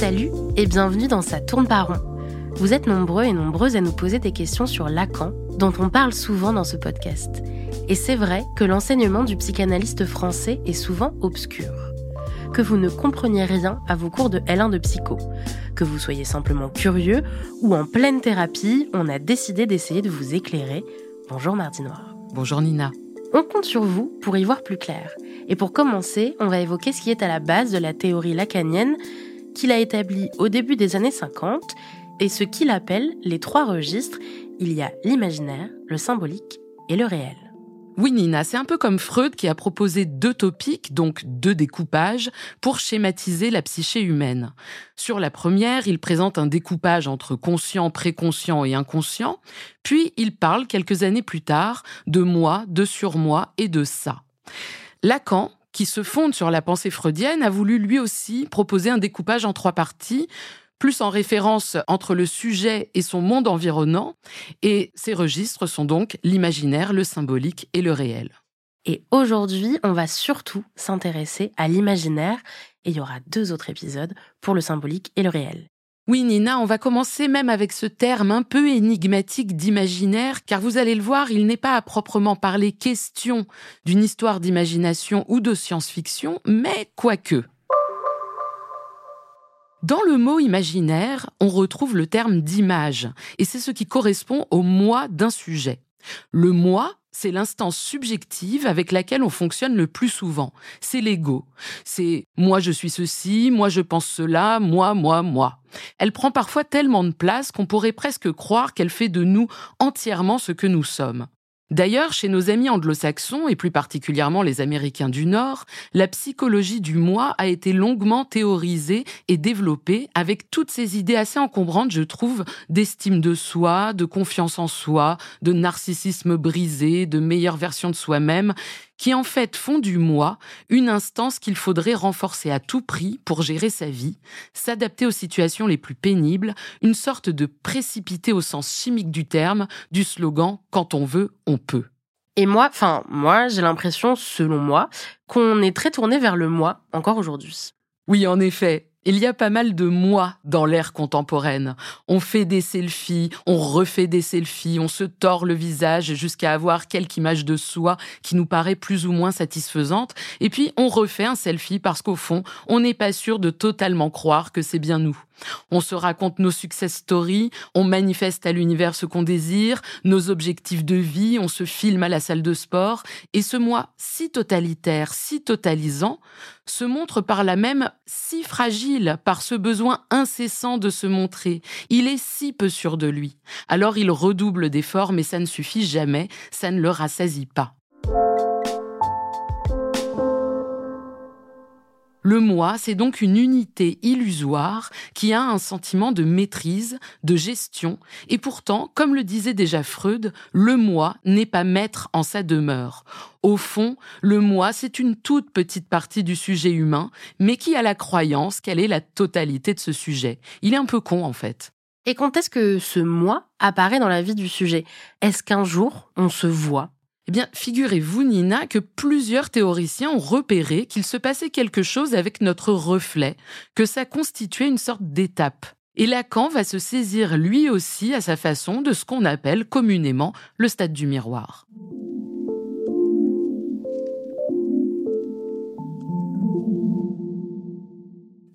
Salut et bienvenue dans Ça tourne par rond. Vous êtes nombreux et nombreuses à nous poser des questions sur Lacan, dont on parle souvent dans ce podcast. Et c'est vrai que l'enseignement du psychanalyste français est souvent obscur. Que vous ne compreniez rien à vos cours de L1 de psycho, que vous soyez simplement curieux ou en pleine thérapie, on a décidé d'essayer de vous éclairer. Bonjour Mardi Noir. Bonjour Nina. On compte sur vous pour y voir plus clair. Et pour commencer, on va évoquer ce qui est à la base de la théorie lacanienne qu'il a établie au début des années 50 et ce qu'il appelle les trois registres. Il y a l'imaginaire, le symbolique et le réel. Oui, Nina, c'est un peu comme Freud qui a proposé deux topiques, donc deux découpages, pour schématiser la psyché humaine. Sur la première, il présente un découpage entre conscient, préconscient et inconscient, puis il parle quelques années plus tard de moi, de surmoi et de ça. Lacan, qui se fonde sur la pensée freudienne, a voulu lui aussi proposer un découpage en trois parties, plus en référence entre le sujet et son monde environnant, et ces registres sont donc l'imaginaire, le symbolique et le réel. Et aujourd'hui, on va surtout s'intéresser à l'imaginaire, et il y aura deux autres épisodes pour le symbolique et le réel. Oui, Nina, on va commencer même avec ce terme un peu énigmatique d'imaginaire, car vous allez le voir, il n'est pas à proprement parler question d'une histoire d'imagination ou de science-fiction, mais quoique. Dans le mot imaginaire, on retrouve le terme d'image, et c'est ce qui correspond au moi d'un sujet. Le moi, c'est l'instance subjective avec laquelle on fonctionne le plus souvent. C'est l'ego. C'est moi je suis ceci, moi je pense cela, moi, moi, moi. Elle prend parfois tellement de place qu'on pourrait presque croire qu'elle fait de nous entièrement ce que nous sommes. D'ailleurs, chez nos amis anglo-saxons, et plus particulièrement les Américains du Nord, la psychologie du moi a été longuement théorisée et développée avec toutes ces idées assez encombrantes, je trouve, d'estime de soi, de confiance en soi, de narcissisme brisé, de meilleure version de soi-même, qui en fait font du moi une instance qu'il faudrait renforcer à tout prix pour gérer sa vie, s'adapter aux situations les plus pénibles, une sorte de précipité au sens chimique du terme du slogan Quand on veut, on peut. Et moi, enfin, moi, j'ai l'impression, selon moi, qu'on est très tourné vers le moi encore aujourd'hui. Oui, en effet. Il y a pas mal de moi dans l'ère contemporaine. On fait des selfies, on refait des selfies, on se tord le visage jusqu'à avoir quelque image de soi qui nous paraît plus ou moins satisfaisante, et puis on refait un selfie parce qu'au fond, on n'est pas sûr de totalement croire que c'est bien nous. On se raconte nos success stories, on manifeste à l'univers ce qu'on désire, nos objectifs de vie, on se filme à la salle de sport, et ce moi si totalitaire, si totalisant, se montre par là même si fragile par ce besoin incessant de se montrer. Il est si peu sûr de lui. Alors il redouble d'efforts, mais ça ne suffit jamais, ça ne le rassasie pas. Le moi, c'est donc une unité illusoire qui a un sentiment de maîtrise, de gestion, et pourtant, comme le disait déjà Freud, le moi n'est pas maître en sa demeure. Au fond, le moi, c'est une toute petite partie du sujet humain, mais qui a la croyance qu'elle est la totalité de ce sujet. Il est un peu con, en fait. Et quand est-ce que ce moi apparaît dans la vie du sujet? Est-ce qu'un jour, on se voit? Eh bien, figurez-vous, Nina, que plusieurs théoriciens ont repéré qu'il se passait quelque chose avec notre reflet, que ça constituait une sorte d'étape. Et Lacan va se saisir lui aussi à sa façon de ce qu'on appelle communément le stade du miroir.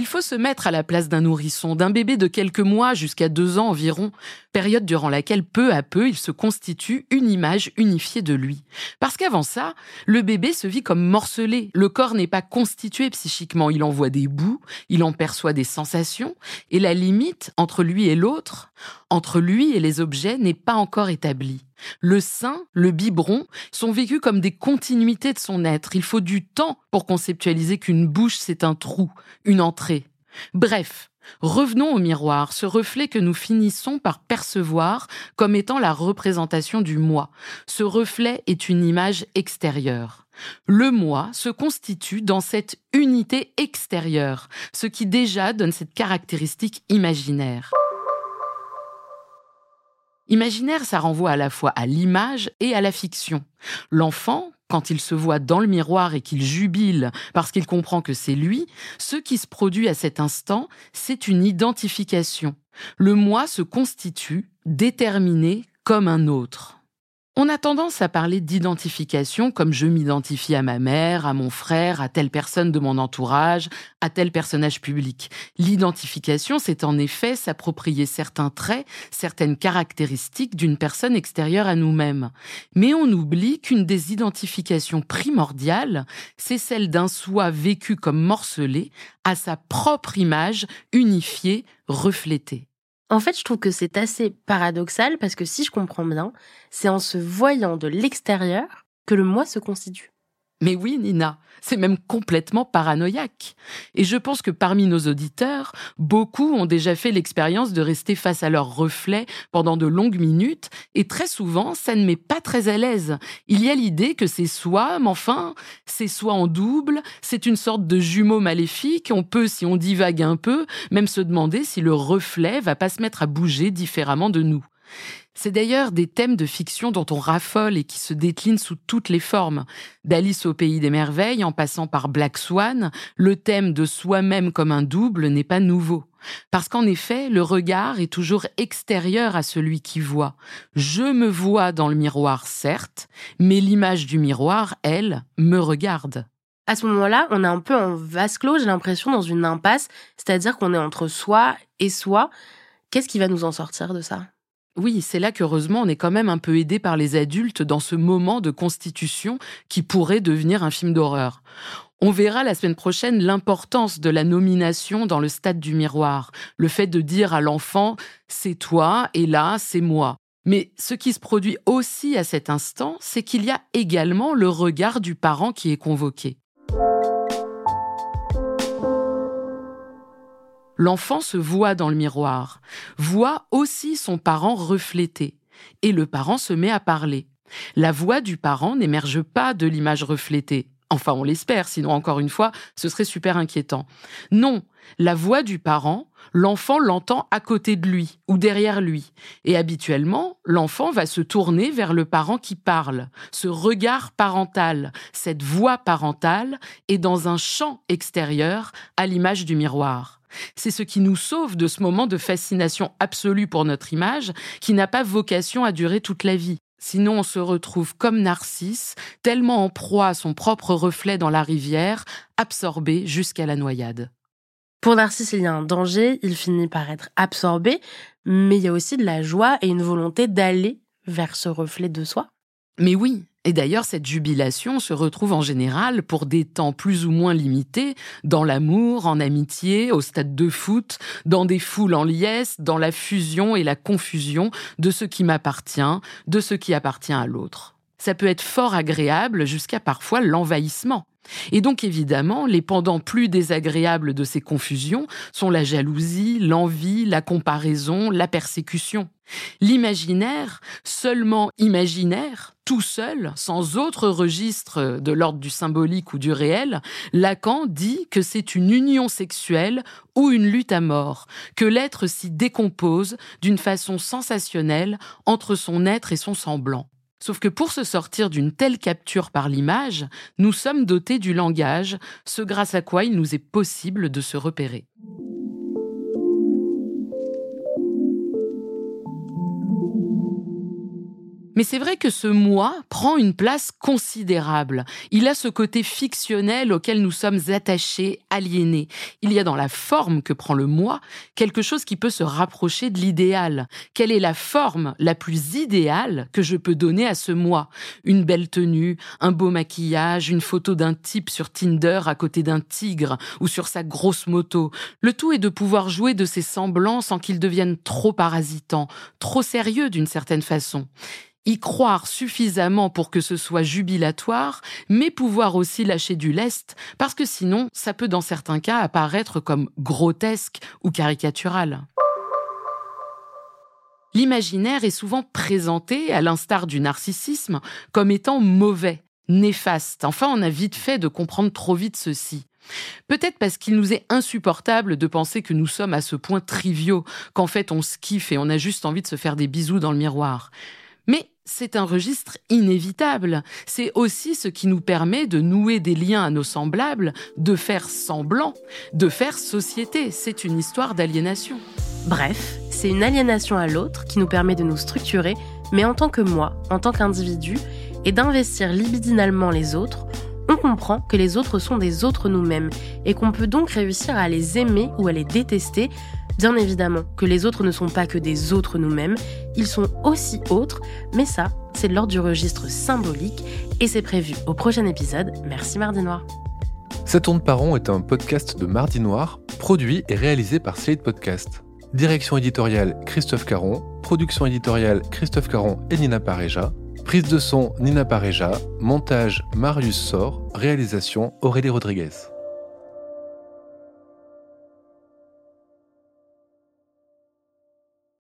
Il faut se mettre à la place d'un nourrisson, d'un bébé de quelques mois jusqu'à deux ans environ, période durant laquelle peu à peu il se constitue une image unifiée de lui. Parce qu'avant ça, le bébé se vit comme morcelé, le corps n'est pas constitué psychiquement, il envoie des bouts, il en perçoit des sensations, et la limite entre lui et l'autre, entre lui et les objets n'est pas encore établie. Le sein, le biberon sont vécus comme des continuités de son être. Il faut du temps pour conceptualiser qu'une bouche, c'est un trou, une entrée. Bref, revenons au miroir, ce reflet que nous finissons par percevoir comme étant la représentation du moi. Ce reflet est une image extérieure. Le moi se constitue dans cette unité extérieure, ce qui déjà donne cette caractéristique imaginaire. Imaginaire, ça renvoie à la fois à l'image et à la fiction. L'enfant, quand il se voit dans le miroir et qu'il jubile parce qu'il comprend que c'est lui, ce qui se produit à cet instant, c'est une identification. Le moi se constitue, déterminé comme un autre. On a tendance à parler d'identification comme je m'identifie à ma mère, à mon frère, à telle personne de mon entourage, à tel personnage public. L'identification, c'est en effet s'approprier certains traits, certaines caractéristiques d'une personne extérieure à nous-mêmes. Mais on oublie qu'une des identifications primordiales, c'est celle d'un soi vécu comme morcelé, à sa propre image, unifiée, reflétée. En fait, je trouve que c'est assez paradoxal parce que si je comprends bien, c'est en se voyant de l'extérieur que le moi se constitue. Mais oui, Nina, c'est même complètement paranoïaque. Et je pense que parmi nos auditeurs, beaucoup ont déjà fait l'expérience de rester face à leur reflet pendant de longues minutes, et très souvent, ça ne met pas très à l'aise. Il y a l'idée que c'est soi, mais enfin, c'est soi en double, c'est une sorte de jumeau maléfique, on peut, si on divague un peu, même se demander si le reflet va pas se mettre à bouger différemment de nous. C'est d'ailleurs des thèmes de fiction dont on raffole et qui se déclinent sous toutes les formes. D'Alice au pays des merveilles en passant par Black Swan, le thème de soi-même comme un double n'est pas nouveau. Parce qu'en effet, le regard est toujours extérieur à celui qui voit. Je me vois dans le miroir, certes, mais l'image du miroir, elle, me regarde. À ce moment-là, on est un peu en vase clos, j'ai l'impression, dans une impasse, c'est-à-dire qu'on est entre soi et soi. Qu'est-ce qui va nous en sortir de ça? Oui, c'est là qu'heureusement on est quand même un peu aidé par les adultes dans ce moment de constitution qui pourrait devenir un film d'horreur. On verra la semaine prochaine l'importance de la nomination dans le stade du miroir, le fait de dire à l'enfant c'est toi et là c'est moi. Mais ce qui se produit aussi à cet instant, c'est qu'il y a également le regard du parent qui est convoqué. L'enfant se voit dans le miroir, voit aussi son parent reflété, et le parent se met à parler. La voix du parent n'émerge pas de l'image reflétée. Enfin, on l'espère, sinon encore une fois, ce serait super inquiétant. Non, la voix du parent, l'enfant l'entend à côté de lui ou derrière lui. Et habituellement, l'enfant va se tourner vers le parent qui parle. Ce regard parental, cette voix parentale est dans un champ extérieur à l'image du miroir. C'est ce qui nous sauve de ce moment de fascination absolue pour notre image qui n'a pas vocation à durer toute la vie. Sinon, on se retrouve comme Narcisse, tellement en proie à son propre reflet dans la rivière, absorbé jusqu'à la noyade. Pour Narcisse, il y a un danger, il finit par être absorbé, mais il y a aussi de la joie et une volonté d'aller vers ce reflet de soi. Mais oui, et d'ailleurs, cette jubilation se retrouve en général pour des temps plus ou moins limités, dans l'amour, en amitié, au stade de foot, dans des foules en liesse, dans la fusion et la confusion de ce qui m'appartient, de ce qui appartient à l'autre. Ça peut être fort agréable jusqu'à parfois l'envahissement. Et donc évidemment, les pendants plus désagréables de ces confusions sont la jalousie, l'envie, la comparaison, la persécution. L'imaginaire, seulement imaginaire, tout seul, sans autre registre de l'ordre du symbolique ou du réel, Lacan dit que c'est une union sexuelle ou une lutte à mort, que l'être s'y décompose d'une façon sensationnelle entre son être et son semblant. Sauf que pour se sortir d'une telle capture par l'image, nous sommes dotés du langage, ce grâce à quoi il nous est possible de se repérer. Mais c'est vrai que ce moi prend une place considérable. Il a ce côté fictionnel auquel nous sommes attachés, aliénés. Il y a dans la forme que prend le moi quelque chose qui peut se rapprocher de l'idéal. Quelle est la forme la plus idéale que je peux donner à ce moi? Une belle tenue, un beau maquillage, une photo d'un type sur Tinder à côté d'un tigre ou sur sa grosse moto. Le tout est de pouvoir jouer de ces semblants sans qu'ils deviennent trop parasitants, trop sérieux d'une certaine façon y croire suffisamment pour que ce soit jubilatoire, mais pouvoir aussi lâcher du lest, parce que sinon, ça peut dans certains cas apparaître comme grotesque ou caricatural. L'imaginaire est souvent présenté, à l'instar du narcissisme, comme étant mauvais, néfaste. Enfin, on a vite fait de comprendre trop vite ceci. Peut-être parce qu'il nous est insupportable de penser que nous sommes à ce point triviaux, qu'en fait on se kiffe et on a juste envie de se faire des bisous dans le miroir. Mais c'est un registre inévitable. C'est aussi ce qui nous permet de nouer des liens à nos semblables, de faire semblant, de faire société. C'est une histoire d'aliénation. Bref, c'est une aliénation à l'autre qui nous permet de nous structurer, mais en tant que moi, en tant qu'individu, et d'investir libidinalement les autres, on comprend que les autres sont des autres nous-mêmes et qu'on peut donc réussir à les aimer ou à les détester. Bien évidemment que les autres ne sont pas que des autres nous-mêmes, ils sont aussi autres, mais ça, c'est de l'ordre du registre symbolique et c'est prévu au prochain épisode. Merci Mardi Noir. Ça tourne par est un podcast de Mardi Noir, produit et réalisé par Slate Podcast. Direction éditoriale Christophe Caron, production éditoriale Christophe Caron et Nina Pareja, prise de son Nina Pareja, montage Marius Sor, réalisation Aurélie Rodriguez.